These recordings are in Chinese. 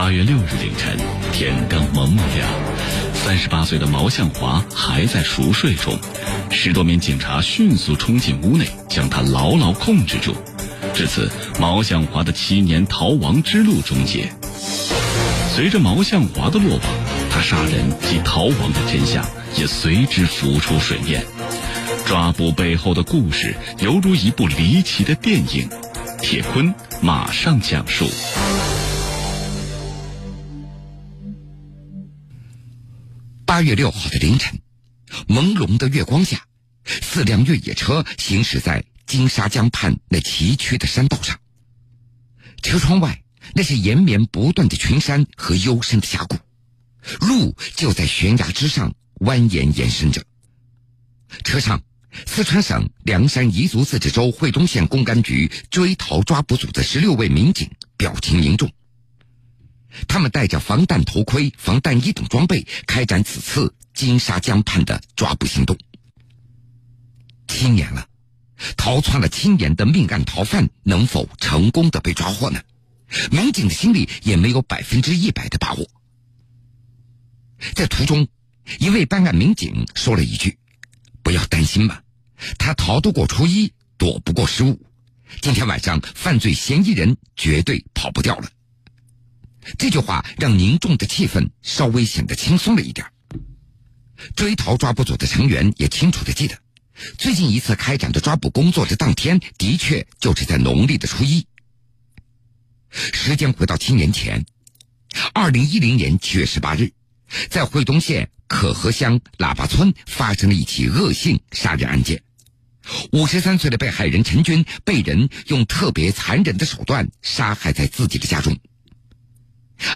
八月六日凌晨，天刚蒙蒙亮，三十八岁的毛向华还在熟睡中，十多名警察迅速冲进屋内，将他牢牢控制住。至此，毛向华的七年逃亡之路终结。随着毛向华的落网，他杀人及逃亡的真相也随之浮出水面。抓捕背后的故事犹如一部离奇的电影，铁坤马上讲述。八月六号的凌晨，朦胧的月光下，四辆越野车行驶在金沙江畔那崎岖的山道上。车窗外，那是延绵不断的群山和幽深的峡谷，路就在悬崖之上蜿蜒延伸着。车上，四川省凉山彝族自治州会东县公安局追逃抓捕组的十六位民警表情凝重。他们带着防弹头盔、防弹衣等装备，开展此次金沙江畔的抓捕行动。七年了，逃窜了七年的命案逃犯能否成功的被抓获呢？民警的心里也没有百分之一百的把握。在途中，一位办案民警说了一句：“不要担心嘛，他逃得过初一，躲不过十五。今天晚上，犯罪嫌疑人绝对跑不掉了。”这句话让凝重的气氛稍微显得轻松了一点。追逃抓捕组的成员也清楚的记得，最近一次开展的抓捕工作的当天，的确就是在农历的初一。时间回到七年前，二零一零年七月十八日，在惠东县可河乡喇叭村发生了一起恶性杀人案件。五十三岁的被害人陈军被人用特别残忍的手段杀害在自己的家中。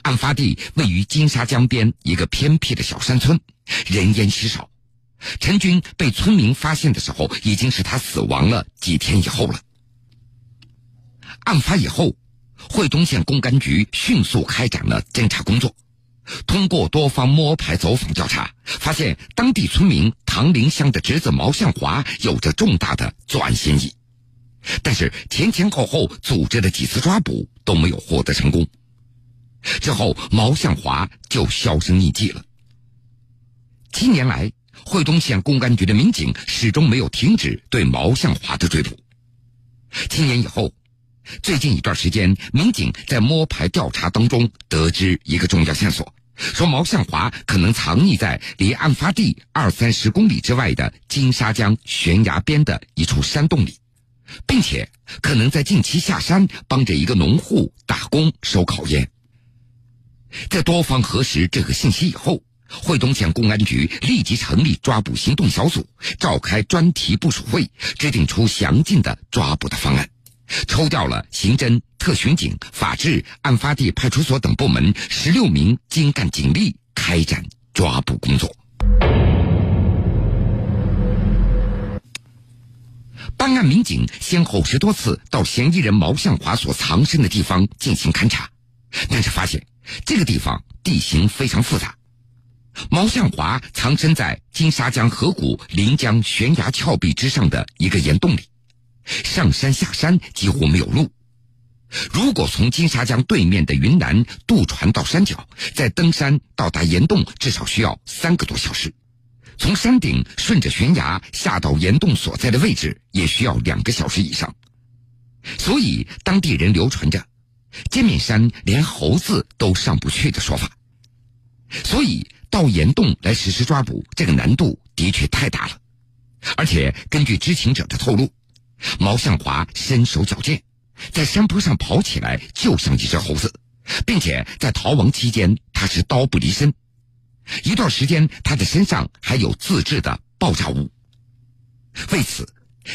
案发地位于金沙江边一个偏僻的小山村，人烟稀少。陈军被村民发现的时候，已经是他死亡了几天以后了。案发以后，会东县公安局迅速开展了侦查工作，通过多方摸排走访调查，发现当地村民唐林香的侄子毛向华有着重大的作案嫌疑，但是前前后后组织了几次抓捕都没有获得成功。之后，毛向华就销声匿迹了。七年来，会东县公安局的民警始终没有停止对毛向华的追捕。七年以后，最近一段时间，民警在摸排调查当中得知一个重要线索，说毛向华可能藏匿在离案发地二三十公里之外的金沙江悬崖边的一处山洞里，并且可能在近期下山帮着一个农户打工收烤烟。在多方核实这个信息以后，惠东县公安局立即成立抓捕行动小组，召开专题部署会，制定出详尽的抓捕的方案，抽调了刑侦、特巡警、法制、案发地派出所等部门十六名精干警力，开展抓捕工作。办案民警先后十多次到嫌疑人毛向华所藏身的地方进行勘查，但是发现。这个地方地形非常复杂，毛向华藏身在金沙江河谷临江悬崖峭壁之上的一个岩洞里，上山下山几乎没有路。如果从金沙江对面的云南渡船到山脚，再登山到达岩洞，至少需要三个多小时；从山顶顺着悬崖下到岩洞所在的位置，也需要两个小时以上。所以当地人流传着。尖面山连猴子都上不去的说法，所以到岩洞来实施抓捕，这个难度的确太大了。而且根据知情者的透露，毛向华身手矫健，在山坡上跑起来就像一只猴子，并且在逃亡期间他是刀不离身，一段时间他的身上还有自制的爆炸物。为此。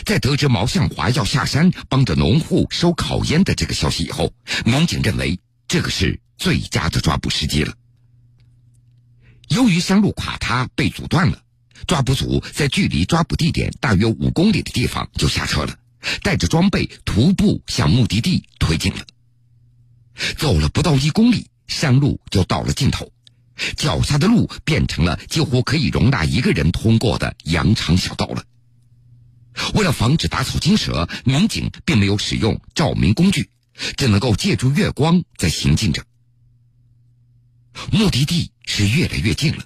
在得知毛向华要下山帮着农户收烤烟的这个消息以后，民警认为这个是最佳的抓捕时机了。由于山路垮塌被阻断了，抓捕组在距离抓捕地点大约五公里的地方就下车了，带着装备徒步向目的地推进了。走了不到一公里，山路就到了尽头，脚下的路变成了几乎可以容纳一个人通过的羊肠小道了。为了防止打草惊蛇，民警并没有使用照明工具，只能够借助月光在行进着。目的地是越来越近了。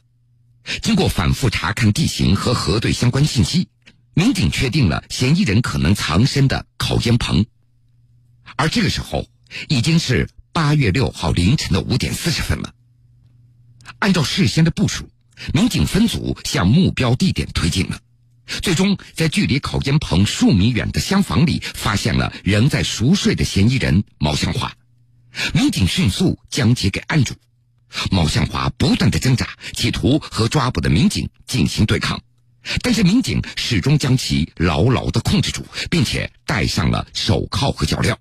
经过反复查看地形和核对相关信息，民警确定了嫌疑人可能藏身的烤烟棚。而这个时候，已经是八月六号凌晨的五点四十分了。按照事先的部署，民警分组向目标地点推进了。最终，在距离烤烟棚数米远的厢房里，发现了仍在熟睡的嫌疑人毛向华。民警迅速将其给按住。毛向华不断的挣扎，企图和抓捕的民警进行对抗，但是民警始终将其牢牢的控制住，并且戴上了手铐和脚镣。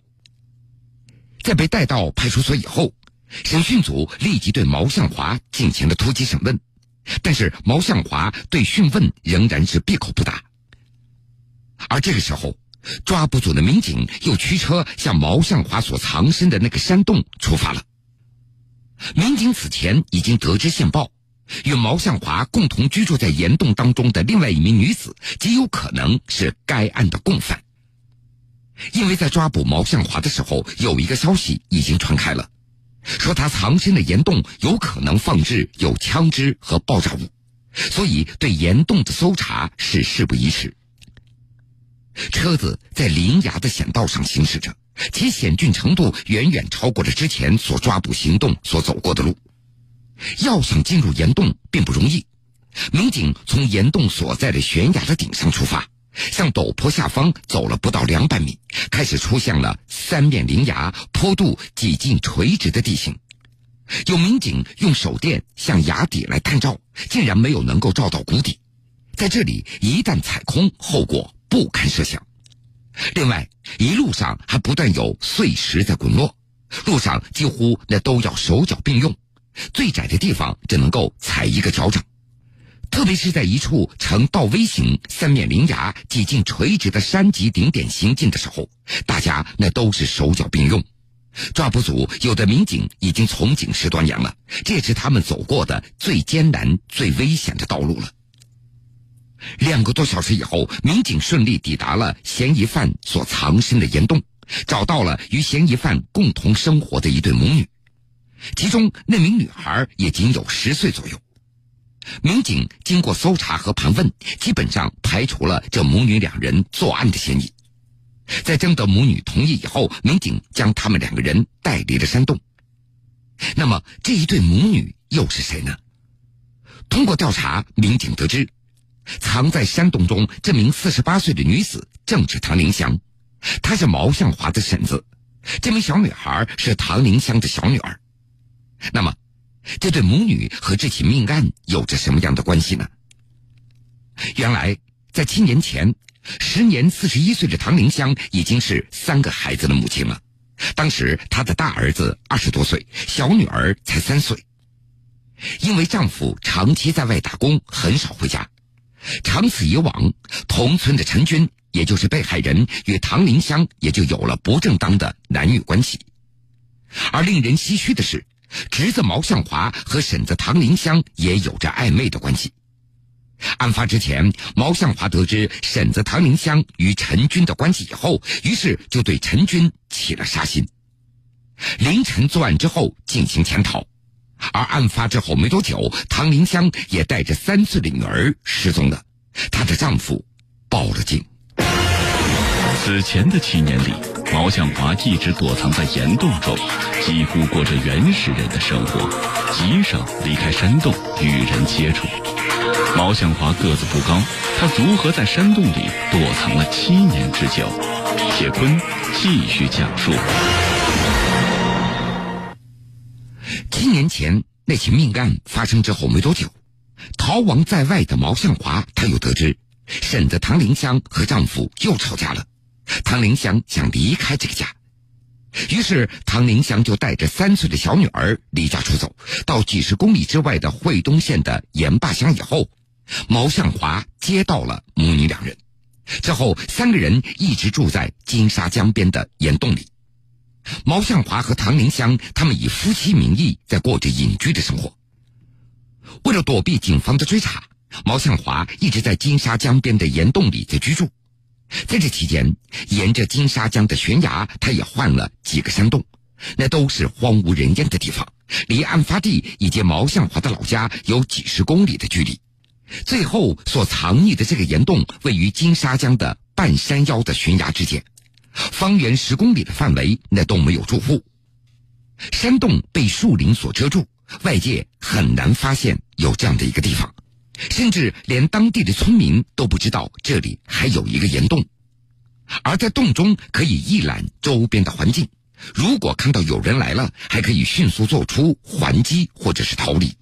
在被带到派出所以后，审讯组立即对毛向华进行了突击审问，但是毛向华对讯问仍然是闭口不答。而这个时候，抓捕组的民警又驱车向毛向华所藏身的那个山洞出发了。民警此前已经得知线报，与毛向华共同居住在岩洞当中的另外一名女子，极有可能是该案的共犯。因为在抓捕毛向华的时候，有一个消息已经传开了，说他藏身的岩洞有可能放置有枪支和爆炸物，所以对岩洞的搜查是事不宜迟。车子在林崖的险道上行驶着。其险峻程度远远超过了之前所抓捕行动所走过的路。要想进入岩洞并不容易。民警从岩洞所在的悬崖的顶上出发，向陡坡下方走了不到两百米，开始出现了三面临崖、坡度几近垂直的地形。有民警用手电向崖底来探照，竟然没有能够照到谷底。在这里，一旦踩空，后果不堪设想。另外，一路上还不断有碎石在滚落，路上几乎那都要手脚并用，最窄的地方只能够踩一个脚掌。特别是在一处呈倒 V 形、三面临崖、几近垂直的山脊顶点行进的时候，大家那都是手脚并用。抓捕组有的民警已经从警十多年了，这是他们走过的最艰难、最危险的道路了。两个多小时以后，民警顺利抵达了嫌疑犯所藏身的岩洞，找到了与嫌疑犯共同生活的一对母女，其中那名女孩也仅有十岁左右。民警经过搜查和盘问，基本上排除了这母女两人作案的嫌疑。在征得母女同意以后，民警将他们两个人带离了山洞。那么，这一对母女又是谁呢？通过调查，民警得知。藏在山洞中，这名四十八岁的女子正是唐林香，她是毛向华的婶子。这名小女孩是唐林香的小女儿。那么，这对母女和这起命案有着什么样的关系呢？原来，在七年前，时年四十一岁的唐林香已经是三个孩子的母亲了。当时，她的大儿子二十多岁，小女儿才三岁。因为丈夫长期在外打工，很少回家。长此以往，同村的陈军，也就是被害人，与唐林香也就有了不正当的男女关系。而令人唏嘘的是，侄子毛向华和婶子唐林香也有着暧昧的关系。案发之前，毛向华得知婶子唐林香与陈军的关系以后，于是就对陈军起了杀心。凌晨作案之后进行潜逃。而案发之后没多久，唐林香也带着三岁的女儿失踪了，她的丈夫报了警。此前的七年里，毛向华一直躲藏在岩洞中，几乎过着原始人的生活，极少离开山洞与人接触。毛向华个子不高，他如何在山洞里躲藏了七年之久？铁坤继续讲述。七年前那起命案发生之后没多久，逃亡在外的毛向华，他又得知婶子唐林香和丈夫又吵架了。唐林香想离开这个家，于是唐林香就带着三岁的小女儿离家出走，到几十公里之外的惠东县的盐坝乡以后，毛向华接到了母女两人。之后，三个人一直住在金沙江边的岩洞里。毛向华和唐林香他们以夫妻名义在过着隐居的生活。为了躲避警方的追查，毛向华一直在金沙江边的岩洞里在居住。在这期间，沿着金沙江的悬崖，他也换了几个山洞，那都是荒无人烟的地方，离案发地以及毛向华的老家有几十公里的距离。最后所藏匿的这个岩洞位于金沙江的半山腰的悬崖之间，方圆十公里的范围那都没有住户，山洞被树林所遮住，外界很难发现有这样的一个地方，甚至连当地的村民都不知道这里还有一个岩洞，而在洞中可以一览周边的环境，如果看到有人来了，还可以迅速做出还击或者是逃离。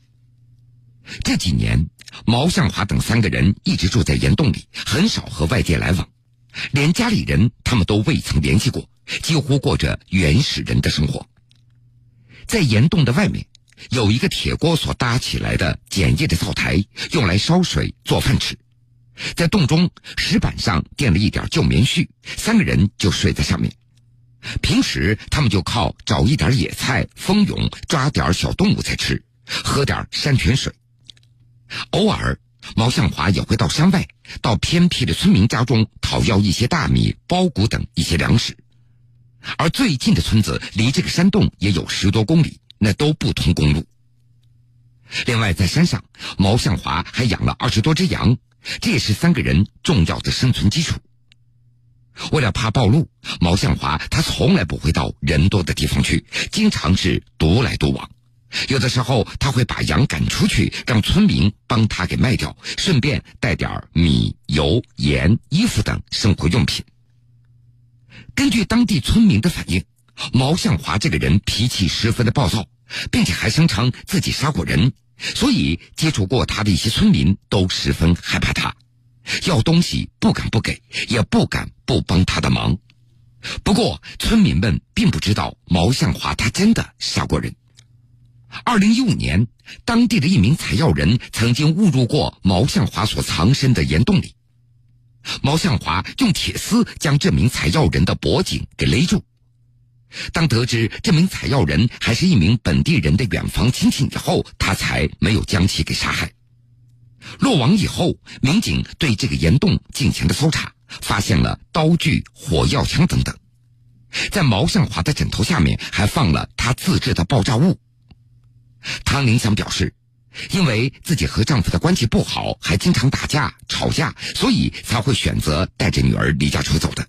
这几年。毛向华等三个人一直住在岩洞里，很少和外界来往，连家里人他们都未曾联系过，几乎过着原始人的生活。在岩洞的外面，有一个铁锅所搭起来的简易的灶台，用来烧水做饭吃。在洞中石板上垫了一点旧棉絮，三个人就睡在上面。平时他们就靠找一点野菜、蜂蛹，抓点小动物才吃，喝点山泉水。偶尔，毛向华也会到山外，到偏僻的村民家中讨要一些大米、苞谷等一些粮食。而最近的村子离这个山洞也有十多公里，那都不通公路。另外，在山上，毛向华还养了二十多只羊，这也是三个人重要的生存基础。为了怕暴露，毛向华他从来不会到人多的地方去，经常是独来独往。有的时候，他会把羊赶出去，让村民帮他给卖掉，顺便带点米、油、盐、衣服等生活用品。根据当地村民的反映，毛向华这个人脾气十分的暴躁，并且还声称自己杀过人，所以接触过他的一些村民都十分害怕他，要东西不敢不给，也不敢不帮他的忙。不过，村民们并不知道毛向华他真的杀过人。二零一五年，当地的一名采药人曾经误入过毛向华所藏身的岩洞里。毛向华用铁丝将这名采药人的脖颈给勒住。当得知这名采药人还是一名本地人的远房亲戚以后，他才没有将其给杀害。落网以后，民警对这个岩洞进行了搜查，发现了刀具、火药枪等等。在毛向华的枕头下面还放了他自制的爆炸物。汤林香表示，因为自己和丈夫的关系不好，还经常打架吵架，所以才会选择带着女儿离家出走的。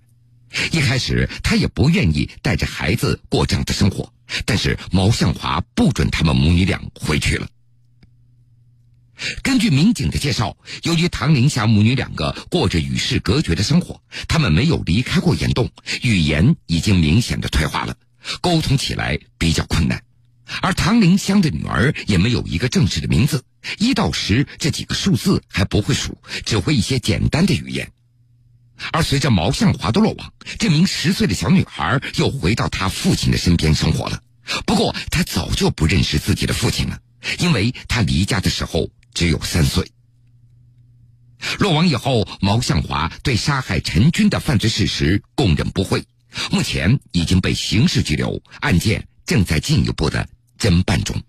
一开始，他也不愿意带着孩子过这样的生活，但是毛向华不准他们母女俩回去了。根据民警的介绍，由于唐林霞母女两个过着与世隔绝的生活，他们没有离开过岩洞，语言已经明显的退化了，沟通起来比较困难。而唐林香的女儿也没有一个正式的名字，一到十这几个数字还不会数，只会一些简单的语言。而随着毛向华的落网，这名十岁的小女孩又回到她父亲的身边生活了。不过，她早就不认识自己的父亲了，因为她离家的时候只有三岁。落网以后，毛向华对杀害陈军的犯罪事实供认不讳，目前已经被刑事拘留，案件正在进一步的。侦办中。